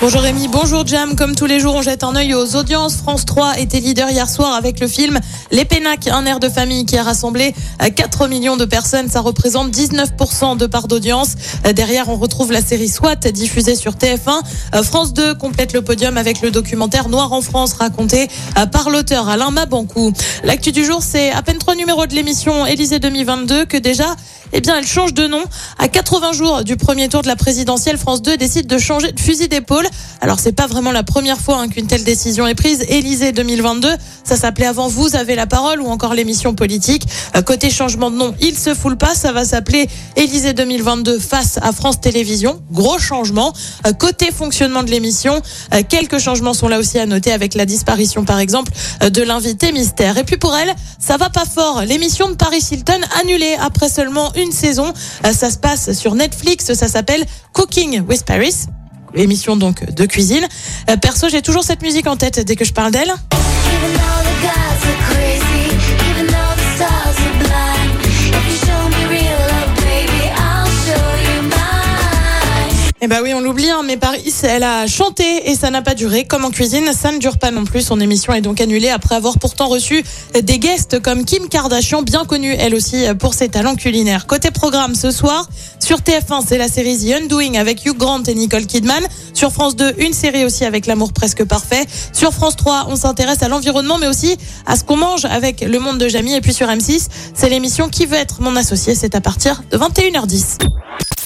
Bonjour Rémi, bonjour Jam. Comme tous les jours, on jette un œil aux audiences. France 3 était leader hier soir avec le film Les Pénacs, un air de famille qui a rassemblé euh, 4 millions de personnes. Ça représente 19% de part d'audience. Euh, Derrière, on retrouve la série SWAT diffusée sur TF1. Euh, France 2 complète le podium avec le documentaire Noir en France raconté euh, par l'auteur Alain Mabankou. L'actu du jour, c'est à peine trois numéros de l'émission Élysée 2022 que déjà, eh bien, elle change de nom. À 80 jours du premier tour de la présidentielle, France 2 décide de changer de fusil d'épaule. Alors, c'est pas vraiment la première fois hein, qu'une telle décision est prise. Élysée 2022, ça s'appelait avant Vous avez la parole ou encore l'émission politique. Euh, côté changement de nom, il se foule pas. Ça va s'appeler Élysée 2022 face à France Télévisions. Gros changement. Euh, côté fonctionnement de l'émission, euh, quelques changements sont là aussi à noter avec la disparition, par exemple, euh, de l'invité mystère. Et puis pour elle, ça va pas fort. L'émission de Paris Hilton annulée après seulement une saison. Euh, Ça se passe sur Netflix. Ça s'appelle Cooking with Paris émission donc de cuisine. Euh, perso, j'ai toujours cette musique en tête dès que je parle d'elle. Eh ben oui, on l'oublie, hein, mais Paris, elle a chanté et ça n'a pas duré. Comme en cuisine, ça ne dure pas non plus. Son émission est donc annulée après avoir pourtant reçu des guests comme Kim Kardashian, bien connue elle aussi pour ses talents culinaires. Côté programme ce soir, sur TF1, c'est la série The Undoing avec Hugh Grant et Nicole Kidman. Sur France 2, une série aussi avec l'amour presque parfait. Sur France 3, on s'intéresse à l'environnement, mais aussi à ce qu'on mange avec le monde de Jamie. Et puis sur M6, c'est l'émission Qui veut être mon associé. C'est à partir de 21h10.